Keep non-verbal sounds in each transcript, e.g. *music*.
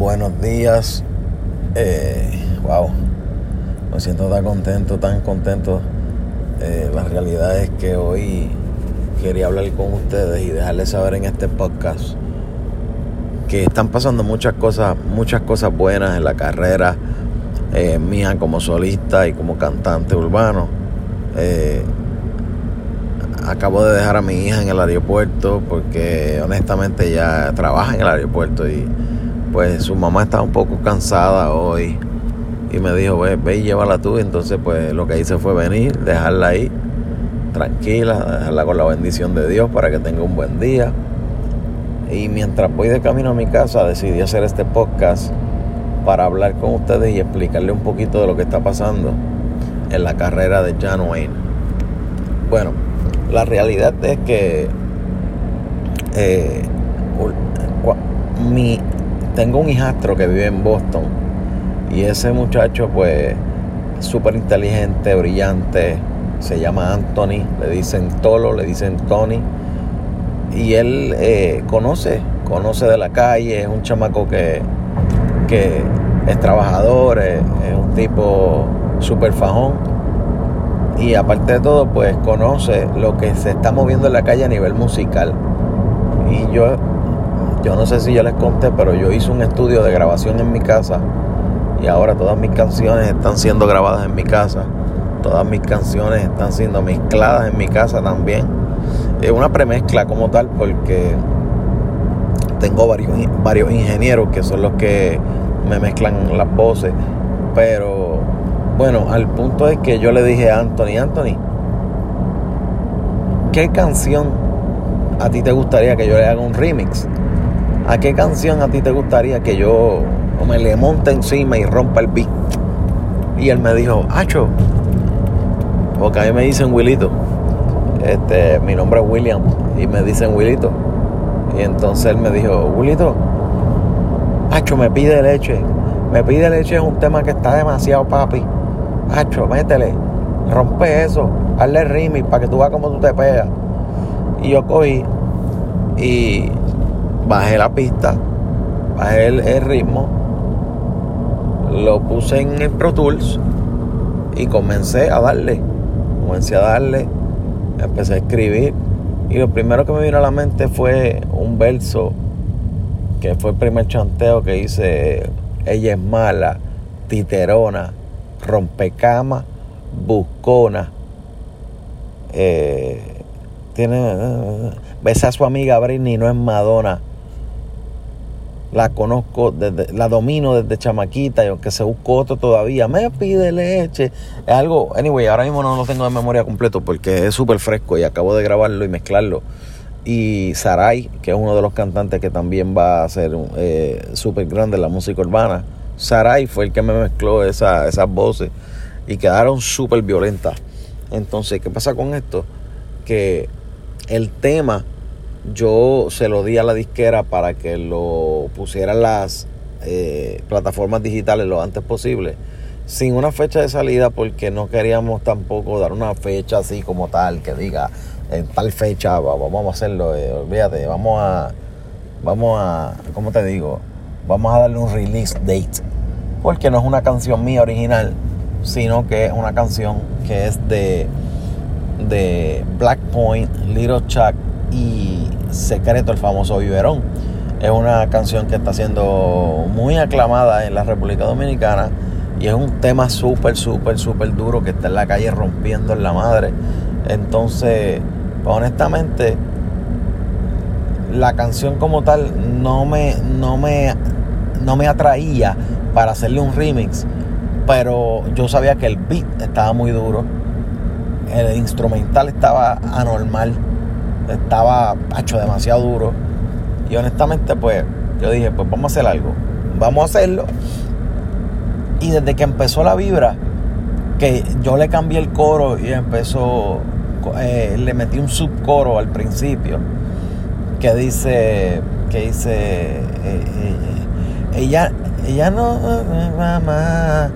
buenos días. Eh, wow, me siento tan contento, tan contento. Eh, la realidad es que hoy quería hablar con ustedes y dejarles saber en este podcast que están pasando muchas cosas, muchas cosas buenas en la carrera eh, mía como solista y como cantante urbano. Eh, acabo de dejar a mi hija en el aeropuerto porque honestamente ya trabaja en el aeropuerto y pues su mamá está un poco cansada hoy y me dijo, ve, ve y llévala tú. Entonces pues lo que hice fue venir, dejarla ahí, tranquila, dejarla con la bendición de Dios para que tenga un buen día. Y mientras voy de camino a mi casa decidí hacer este podcast para hablar con ustedes y explicarle un poquito de lo que está pasando en la carrera de John Wayne. Bueno, la realidad es que eh, mi, tengo un hijastro que vive en Boston y ese muchacho pues súper inteligente, brillante, se llama Anthony, le dicen Tolo, le dicen Tony y él eh, conoce, conoce de la calle, es un chamaco que, que es trabajador, es, es un tipo súper fajón y aparte de todo pues conoce lo que se está moviendo en la calle a nivel musical y yo yo no sé si ya les conté pero yo hice un estudio de grabación en mi casa y ahora todas mis canciones están siendo grabadas en mi casa. Todas mis canciones están siendo mezcladas en mi casa también. Es una premezcla como tal porque tengo varios, varios ingenieros que son los que me mezclan las voces. Pero bueno, al punto es que yo le dije a Anthony, Anthony, ¿qué canción a ti te gustaría que yo le haga un remix? ¿A qué canción a ti te gustaría que yo me le monte encima y rompa el beat? Y él me dijo, Acho, porque a mí me dicen Willito. Este, mi nombre es William y me dicen Willito. Y entonces él me dijo, Willito, Acho, me pide leche. Me pide leche es un tema que está demasiado papi. Hacho, métele, rompe eso, hazle remix para que tú veas cómo tú te pegas. Y yo cogí y bajé la pista, bajé el, ritmo, lo puse en el Pro Tools y comencé a darle, comencé a darle, empecé a escribir y lo primero que me vino a la mente fue un verso que fue el primer chanteo que hice, ella es mala, titerona, rompecama, buscona. Eh, tiene. Besa a su amiga Britney, no es Madonna. La conozco, desde, la domino desde chamaquita y aunque se buscó otro todavía, me pide leche. Es algo, anyway, ahora mismo no lo tengo de memoria completo porque es súper fresco y acabo de grabarlo y mezclarlo. Y Sarai, que es uno de los cantantes que también va a ser eh, súper grande en la música urbana Sarai fue el que me mezcló esa, esas voces y quedaron súper violentas. Entonces, ¿qué pasa con esto? Que el tema yo se lo di a la disquera para que lo pusieran las eh, plataformas digitales lo antes posible, sin una fecha de salida, porque no queríamos tampoco dar una fecha así como tal, que diga en tal fecha vamos a hacerlo, eh, olvídate, vamos a, vamos a, ¿cómo te digo? Vamos a darle un release date porque no es una canción mía original, sino que es una canción que es de, de Black Point, Little Chuck y Secreto, el famoso Biberón. Es una canción que está siendo muy aclamada en la República Dominicana y es un tema súper, súper, súper duro que está en la calle rompiendo en la madre. Entonces, pues, honestamente, la canción como tal no me, no me, no me atraía para hacerle un remix, pero yo sabía que el beat estaba muy duro, el instrumental estaba anormal, estaba hecho demasiado duro. Y honestamente, pues yo dije, pues vamos a hacer algo, vamos a hacerlo. Y desde que empezó la vibra, que yo le cambié el coro y empezó, eh, le metí un subcoro al principio, que dice, que dice, eh, eh, ella, ella no mamá,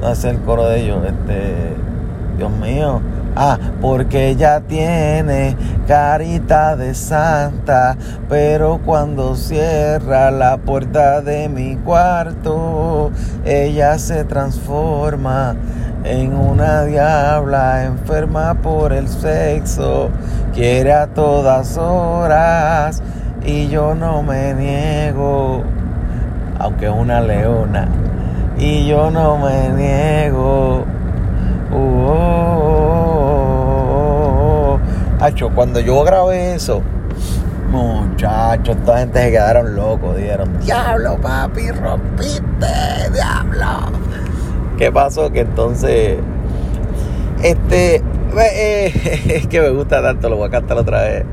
no es el coro de ellos, este, Dios mío, Ah, porque ella tiene carita de santa, pero cuando cierra la puerta de mi cuarto, ella se transforma en una diabla enferma por el sexo, quiere a todas horas y yo no me niego, aunque es una leona, y yo no me niego. Cuando yo grabé eso, muchachos, esta gente se quedaron locos. Dijeron, diablo, papi, rompiste, diablo. ¿Qué pasó? Que entonces, este, eh, *laughs* es que me gusta tanto, lo voy a cantar otra vez.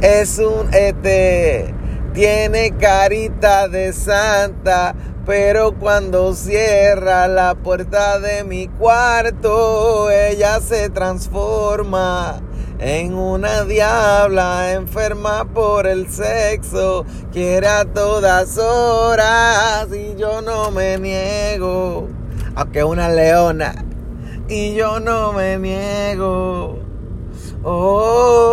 Es un, este, tiene carita de santa, pero cuando cierra la puerta de mi cuarto, ella se transforma en una diabla enferma por el sexo, quiere todas horas y yo no me niego, aunque una leona y yo no me niego. Oh,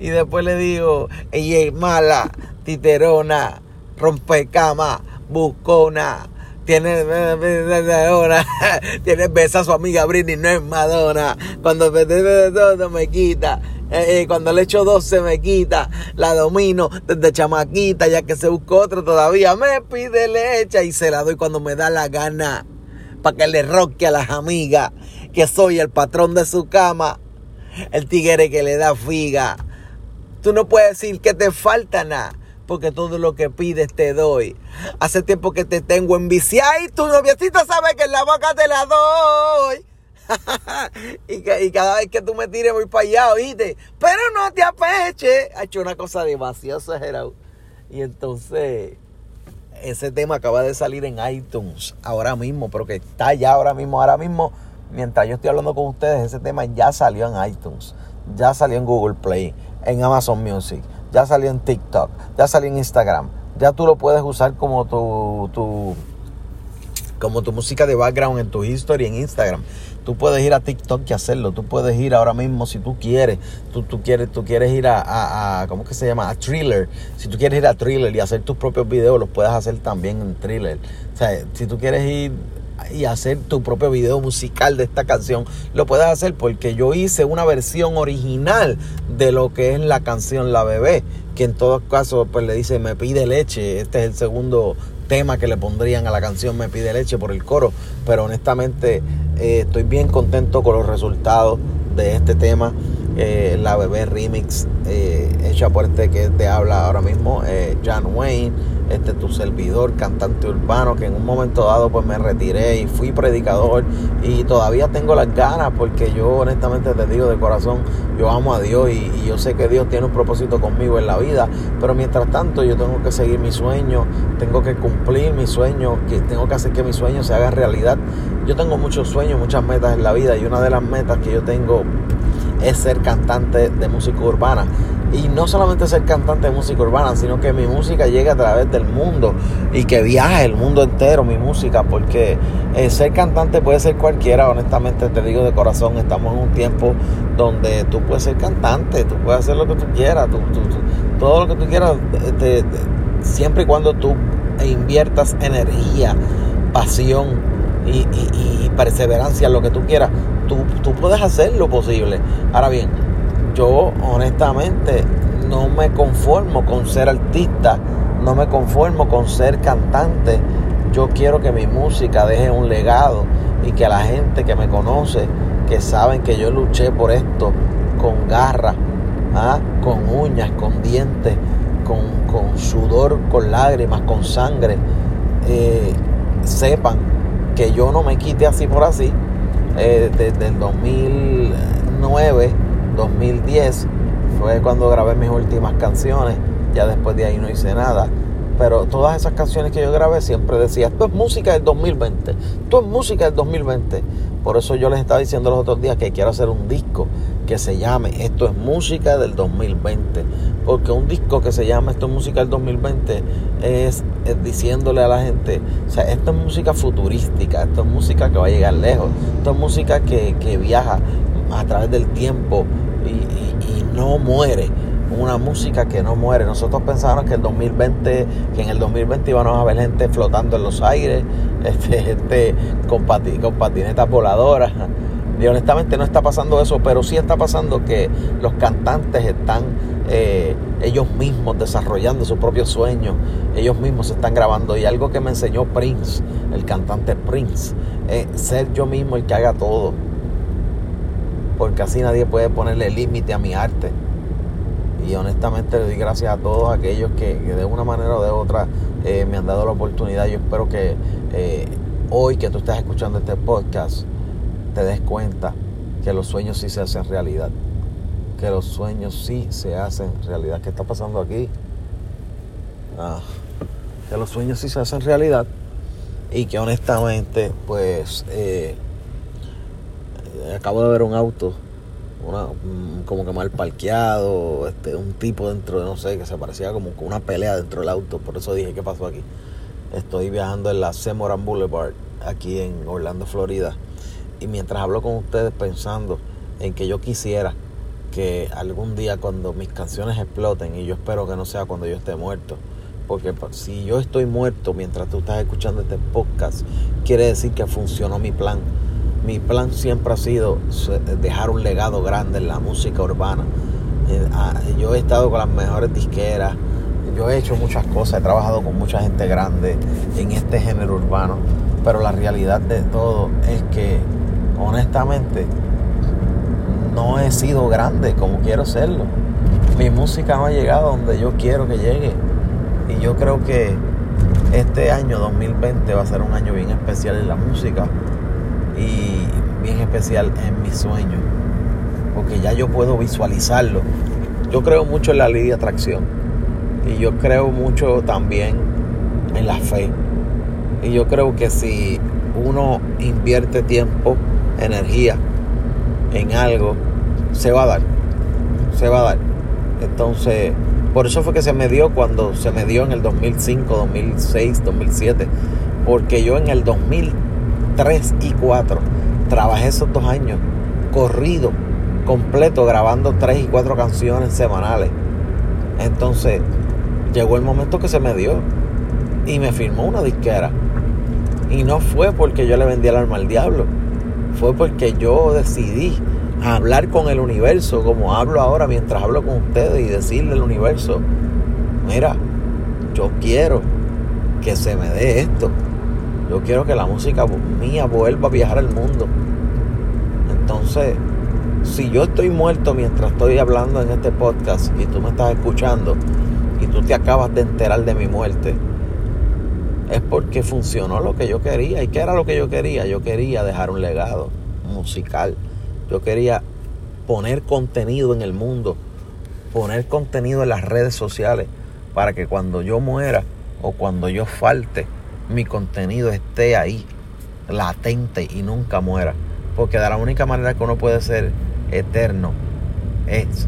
y después le digo, ella es mala, titerona, rompecama, buscona tiene *laughs* tiene besa a su amiga Britney, no es Madonna. Cuando todo me quita. Eh, eh, cuando le echo dos se me quita, la domino desde chamaquita, ya que se buscó otro todavía, me pide leche y se la doy cuando me da la gana, para que le roque a las amigas, que soy el patrón de su cama, el tigre que le da figa. Tú no puedes decir que te falta nada porque todo lo que pides te doy. Hace tiempo que te tengo enviciado y tu noviecita sabe que en la boca te la doy. *laughs* y, cada vez que tú me tires voy para allá, oíste. Pero no te apeche. Ha hecho una cosa demasiado exagerada. Y entonces, ese tema acaba de salir en iTunes ahora mismo, pero que está ya ahora mismo, ahora mismo. Mientras yo estoy hablando con ustedes, ese tema ya salió en iTunes, ya salió en Google Play, en Amazon Music ya salió en TikTok, ya salió en Instagram. Ya tú lo puedes usar como tu, tu, como tu música de background en tu history en Instagram. Tú puedes ir a TikTok y hacerlo. Tú puedes ir ahora mismo si tú quieres. Tú, tú quieres, tú quieres ir a, a, ¿cómo que se llama? A Thriller. Si tú quieres ir a Thriller y hacer tus propios videos, los puedes hacer también en Thriller. O sea, si tú quieres ir y hacer tu propio video musical de esta canción, lo puedes hacer porque yo hice una versión original de lo que es la canción La Bebé, que en todos casos pues le dice me pide leche, este es el segundo tema que le pondrían a la canción Me pide leche por el coro, pero honestamente eh, estoy bien contento con los resultados de este tema. Eh, la bebé remix eh, hecha por este que te habla ahora mismo, John Wayne este tu servidor, cantante urbano, que en un momento dado pues me retiré y fui predicador y todavía tengo las ganas porque yo honestamente te digo de corazón, yo amo a Dios y, yo sé que Dios tiene un propósito conmigo en la vida, pero mientras tanto yo tengo que seguir mi sueño, tengo que cumplir mi sueño, que tengo que hacer que mi sueño se haga realidad. Yo tengo muchos sueños, muchas metas en la vida y una de las metas que yo tengo es ser cantante de música urbana. Y no solamente ser cantante de música urbana, sino que mi música llegue a través del mundo y que viaje el mundo entero mi música, porque eh, ser cantante puede ser cualquiera, honestamente te digo de corazón, estamos en un tiempo donde tú puedes ser cantante, tú puedes hacer lo que tú quieras, todo lo que tú quieras, este, siempre y cuando tú inviertas energía, pasión y, y perseverancia en lo que tú quieras, tú, tú puedes hacer lo posible. Ahora bien, yo honestamente no me conformo con ser artista, no me conformo con ser cantante. Yo quiero que mi música deje un legado y que la gente que me conoce, que saben que yo luché por esto con garra, ¿ah? con uñas, con dientes, con, sudor, con lágrimas, con sangre, eh, sepan que yo no me quite así por así. Eh, desde el 2009 2010 fue cuando grabé mis últimas canciones. Ya después de ahí no hice nada. Pero todas esas canciones que yo grabé siempre decía, esto es música del 2020, esto es música del 2020. Por eso yo les estaba diciendo los otros días que quiero hacer un disco que se llame Esto es música del 2020. Porque un disco que se llama Esto es música del 2020 es, diciéndole a la gente, o sea, esto es música futurística, esto es música que va a llegar lejos, esto es música que, viaja a través del tiempo y no muere una música que no muere. Nosotros pensábamos que el 2020, que en el 2020 íbamos a ver gente flotando en los aires, *laughs* este, gente con, con patinetas voladoras. Y honestamente no está pasando eso, pero sí está pasando que los cantantes están eh, ellos mismos desarrollando sus propios sueños, ellos mismos se están grabando. Y algo que me enseñó Prince, el cantante Prince, es ser yo mismo el que haga todo. Porque así nadie puede ponerle límite a mi arte. Y honestamente le doy gracias a todos aquellos que, de una manera o de otra eh, me han dado la oportunidad. Yo espero que eh, hoy que tú estás escuchando este podcast te des cuenta que los sueños sí se hacen realidad. Que los sueños sí se hacen realidad. ¿Qué está pasando aquí? Ah, que los sueños sí se hacen realidad. Y que honestamente, pues, eh, acabo de ver un auto una, mm, como que mal parqueado, este, un tipo dentro de, no sé, que se parecía como una pelea dentro del auto. Por eso dije, ¿qué pasó aquí? Estoy viajando en la Semoran Boulevard, aquí en Orlando, Florida. Y mientras hablo con ustedes pensando en que yo quisiera que algún día cuando mis canciones exploten, y yo espero que no sea cuando yo esté muerto, porque si yo estoy muerto mientras tú estás escuchando este podcast, quiere decir que funcionó mi plan mi plan siempre ha sido dejar un legado grande en la música urbana. Eh, ah, yo he estado con las mejores disqueras, yo he hecho muchas cosas, he trabajado con mucha gente grande en este género urbano, pero la realidad de todo es que honestamente no he sido grande como quiero serlo. Mi música no ha llegado donde yo quiero que llegue. Y yo creo que este año 2020 va a ser un año bien especial en la música y bien especial en mi sueño, porque ya yo puedo visualizarlo. Yo creo mucho en la ley de atracción y yo creo mucho también en la fe. Y yo creo que si uno invierte tiempo, energía en algo, se va a dar. Se va a dar. Entonces, por eso fue que se me dio cuando se me dio en el 2005, 2006, 2007. Porque yo en el 2000 3 y 4. Trabajé esos dos años corrido, completo, grabando 3 y 4 canciones semanales. Entonces, llegó el momento que se me dio y me firmó una disquera. Y no fue porque yo le vendí el alma al diablo, fue porque yo decidí hablar con el universo como hablo ahora mientras hablo con ustedes y decirle al universo, mira, yo quiero que se me dé esto. Yo quiero que la música mía vuelva a viajar al mundo. Entonces, si yo estoy muerto mientras estoy hablando en este podcast y tú me estás escuchando y tú te acabas de enterar de mi muerte, es porque funcionó lo que yo quería. ¿Y qué era lo que yo quería? Yo quería dejar un legado musical. Yo quería poner contenido en el mundo, poner contenido en las redes sociales para que cuando yo muera o cuando yo falte, mi contenido esté ahí, latente y nunca muera. Porque de la única manera que uno puede ser eterno es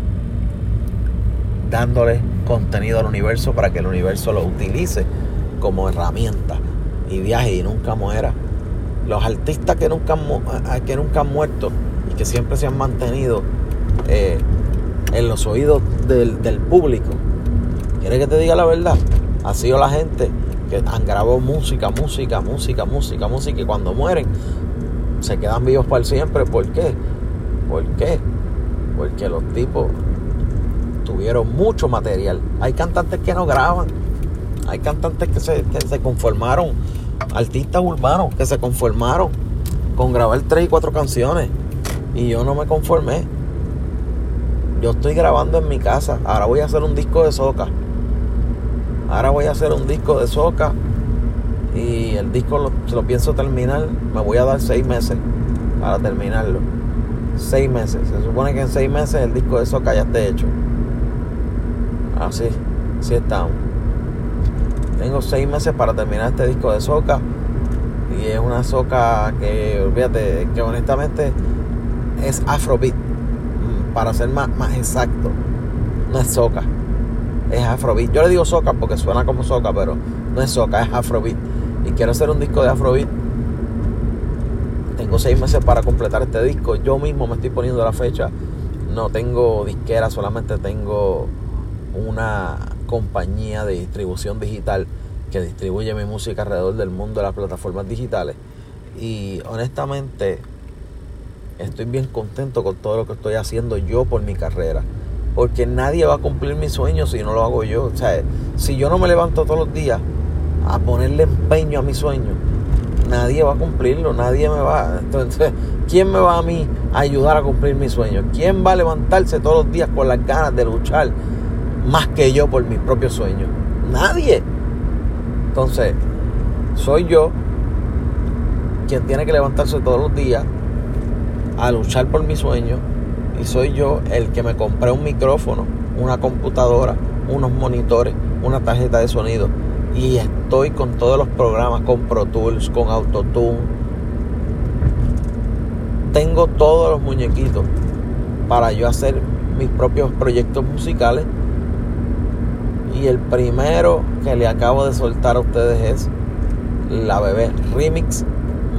dándole contenido al universo para que el universo lo utilice como herramienta y viaje y nunca muera. Los artistas que nunca, que nunca han muerto y que siempre se han mantenido eh, en los oídos del, del público. ¿Quieres que te diga la verdad? Ha sido la gente que han grabado música, música, música, música, música y cuando mueren se quedan vivos para siempre. ¿Por qué? ¿Por qué? Porque los tipos tuvieron mucho material. Hay cantantes que no graban. Hay cantantes que se, que se conformaron, artistas urbanos que se conformaron con grabar tres y cuatro canciones. Y yo no me conformé. Yo estoy grabando en mi casa. Ahora voy a hacer un disco de soca. Ahora voy a hacer un disco de soca y el disco lo, lo pienso terminar. Me voy a dar seis meses para terminarlo. Seis meses. Se supone que en seis meses el disco de soca ya esté hecho. Así, así estamos. Tengo seis meses para terminar este disco de soca Y es una soca que, olvídate, que honestamente es afrobeat. Mm, para ser más, más exacto, no es soca, es afrobeat. Yo le digo soca porque suena como soca, pero no es soca, es afrobeat. Y quiero hacer un disco de afrobeat. Tengo seis meses para completar este disco. Yo mismo me estoy poniendo la fecha. No tengo disquera, solamente tengo una compañía de distribución digital que distribuye mi música alrededor del mundo de las plataformas digitales. Y honestamente estoy bien contento con todo lo que estoy haciendo yo por mi carrera. Porque nadie va a cumplir mis sueños si no lo hago yo. O sea, si yo no me levanto todos los días a ponerle empeño a mi sueño, nadie va a cumplirlo, nadie me va. Entonces, ¿quién me va a mí a ayudar a cumplir mi sueño? ¿Quién va a levantarse todos los días con las ganas de luchar más que yo por mis propios sueños? Nadie. Entonces, soy yo quien tiene que levantarse todos los días a luchar por mi sueño soy yo el que me compré un micrófono, una computadora, unos monitores, una tarjeta de sonido y estoy con todos los programas, con Pro Tools, con Autotune. Tengo todos los muñequitos para yo hacer mis propios proyectos musicales. Y el primero que le acabo de soltar a ustedes es La Bebé Remix.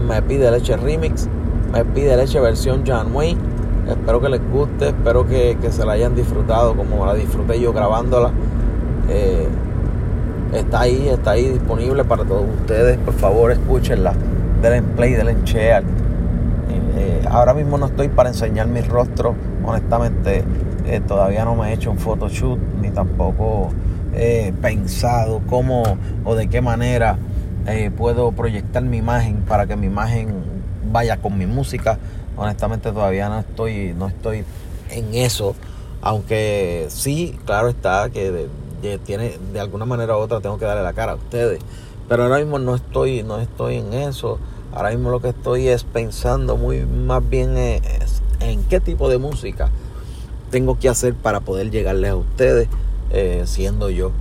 Me pide leche Remix. Me pide leche versión John Wayne. Espero que les guste, espero que, se la hayan disfrutado como la disfruté yo grabándola. Eh, está ahí, está ahí disponible para todos ustedes. Por favor, escúchenla. Denle play, denle share. Eh, ahora mismo no estoy para enseñar mi rostro. Honestamente, eh, todavía no me he hecho un photoshoot ni tampoco he pensado cómo o de qué manera puedo proyectar mi imagen para que mi imagen vaya con mi música. Honestamente, todavía no estoy, no estoy en eso. Aunque sí, claro está que de, tiene de alguna manera u otra tengo que darle la cara a ustedes. Pero ahora mismo no estoy, no estoy en eso. Ahora mismo lo que estoy es pensando muy más bien en qué tipo de música tengo que hacer para poder llegarles a ustedes eh, siendo yo.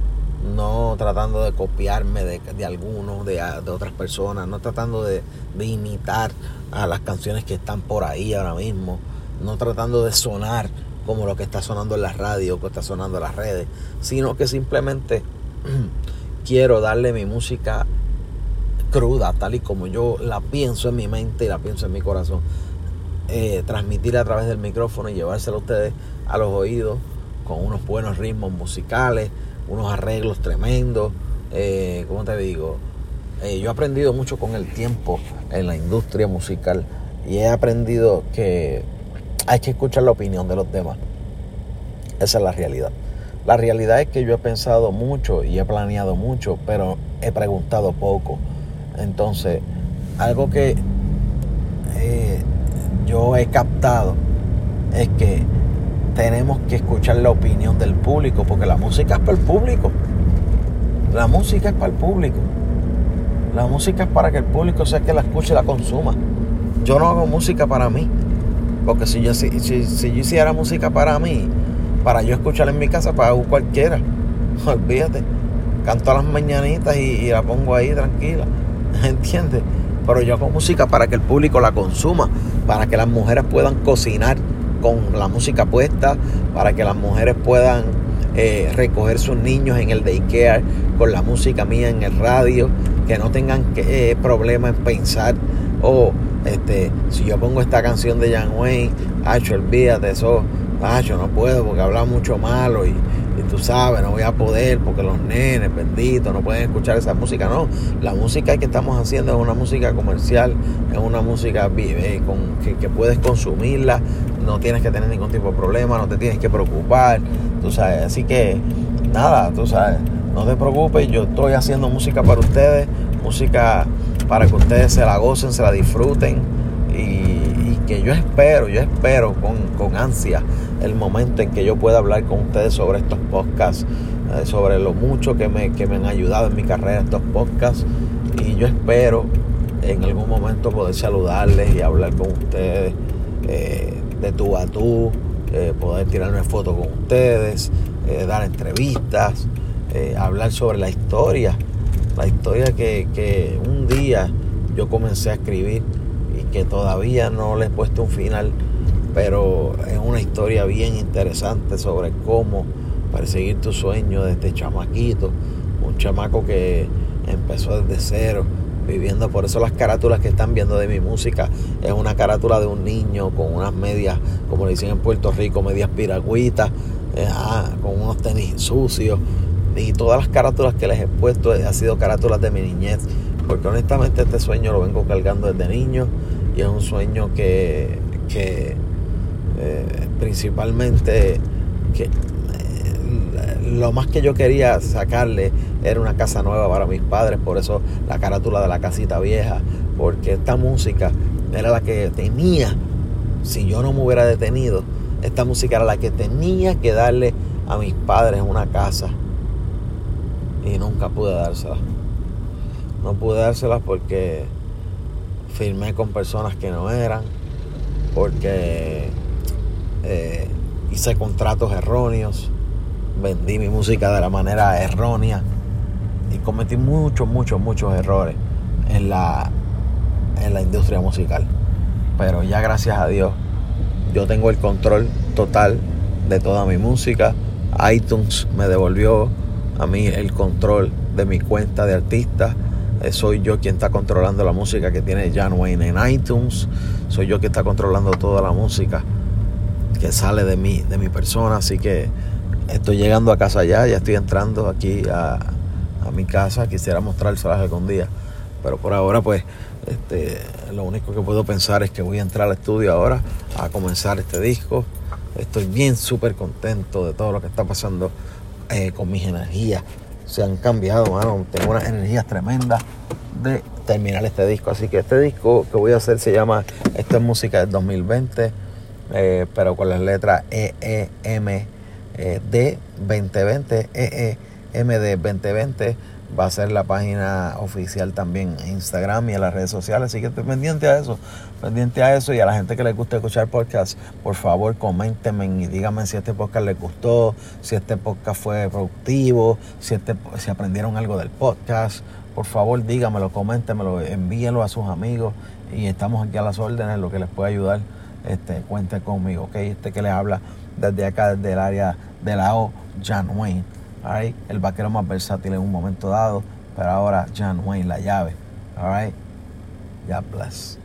No tratando de copiarme de, de algunos, de, de, otras personas, no tratando de, de imitar a las canciones que están por ahí ahora mismo, no tratando de sonar como lo que está sonando en la radio, que está sonando en las redes, sino que simplemente *clears throat* quiero darle mi música cruda, tal y como yo la pienso en mi mente y la pienso en mi corazón. Eh, transmitir a través del micrófono y llevárselo a ustedes a los oídos con unos buenos ritmos musicales, unos arreglos tremendos. Eh, ¿Cómo te digo? Eh, yo he aprendido mucho con el tiempo en la industria musical y he aprendido que hay que escuchar la opinión de los demás. Esa es la realidad. La realidad es que yo he pensado mucho y he planeado mucho, pero he preguntado poco. Entonces, algo que eh, yo he captado es que tenemos que escuchar la opinión del público, porque la música es para el público. La música es para el público. La música es para que el público sea que la escuche y la consuma. Yo no hago música para mí. Porque si yo, si, si, yo hiciera música para mí, para yo escuchar en mi casa, para cualquiera, *laughs* olvídate. Canto a las mañanitas y, la pongo ahí tranquila. *laughs* ¿Entiendes? Pero yo hago música para que el público la consuma, para que las mujeres puedan cocinar con la música puesta, para que las mujeres puedan eh, recoger sus niños en el daycare con la música mía en el radio, que no tengan eh, problema en pensar, oh, este, si yo pongo esta canción de Jan Wayne, Hacho, olvídate eso, Hacho, no puedo porque habla mucho malo y, y, tú sabes, no voy a poder porque los nenes, benditos, no pueden escuchar esa música. No, la música que estamos haciendo es una música comercial, es una música eh, con, que, puedes consumirla, no tienes que tener ningún tipo de problema, no te tienes que preocupar, tú sabes. Así que, nada, tú sabes, no te preocupes, yo estoy haciendo música para ustedes, música para que ustedes se la gocen, se la disfruten y, que yo espero, yo espero con, ansia el momento en que yo pueda hablar con ustedes sobre estos podcasts, eh, sobre lo mucho que me, que me han ayudado en mi carrera estos podcasts. Y yo espero en algún momento poder saludarles y hablar con ustedes eh, de tú a tú, eh, poder tirarme fotos con ustedes, dar entrevistas, hablar sobre la historia la historia que, un día yo comencé a escribir y que todavía no le he puesto un final, pero es una historia bien interesante sobre cómo perseguir tu sueño desde chamaquito, un chamaco que empezó desde cero, viviendo, por eso las carátulas que están viendo de mi música es una carátula de un niño con unas medias, como le dicen en Puerto Rico, medias piragüitas, eh, ah, con unos tenis sucios, y todas las carátulas que les he puesto han sido carátulas de mi niñez, porque honestamente este sueño lo vengo cargando desde niño y es un sueño que, que eh, principalmente que lo más que yo quería sacarle era una casa nueva para mis padres, por eso la carátula de la casita vieja, porque esta música era la que tenía, si yo no me hubiera detenido, esta música era la que tenía que darle a mis padres una casa. Y nunca pude dárselas. No pude dárselas porque firmé con personas que no eran, porque eh, hice contratos erróneos vendí mi música de la manera errónea y cometí muchos, muchos, muchos errores en la, en la industria musical. Pero ya gracias a Dios yo tengo el control total de toda mi música. iTunes me devolvió a mí el control de mi cuenta de artista. Eh, soy yo quien está controlando la música que tiene Jan Wayne en iTunes. Soy yo quien está controlando toda la música que sale de mí, de mi persona. Así que Estoy llegando a casa ya, ya estoy entrando aquí a, mi casa. Quisiera mostrárselas algún día. Pero por ahora, pues, este, lo único que puedo pensar es que voy a entrar al estudio ahora a comenzar este disco. Estoy bien súper contento de todo lo que está pasando eh, con mis energías. Se han cambiado, mano. Tengo unas energías tremendas de terminar este disco. Así que este disco que voy a hacer se llama Esto es música del 2020, eh, pero con las letras E, E, M, eh, de 2020, EEMD 2020 va a ser la página oficial también en Instagram y en las redes sociales. Así que pendiente a eso, pendiente a eso. Y a la gente que le gusta escuchar podcast, por favor, coméntenme y díganme si este podcast les gustó, si este podcast fue productivo, si, este, si aprendieron algo del podcast. Por favor, díganmelo, coméntenmelo, envíenlo a sus amigos. Y estamos aquí a las órdenes, lo que les pueda ayudar. Este, cuente conmigo, ¿ok? Este que les habla desde acá, desde el área de la O, John Wayne. All El vaquero más versátil en un momento dado, pero ahora John Wayne, la llave. All right? God bless.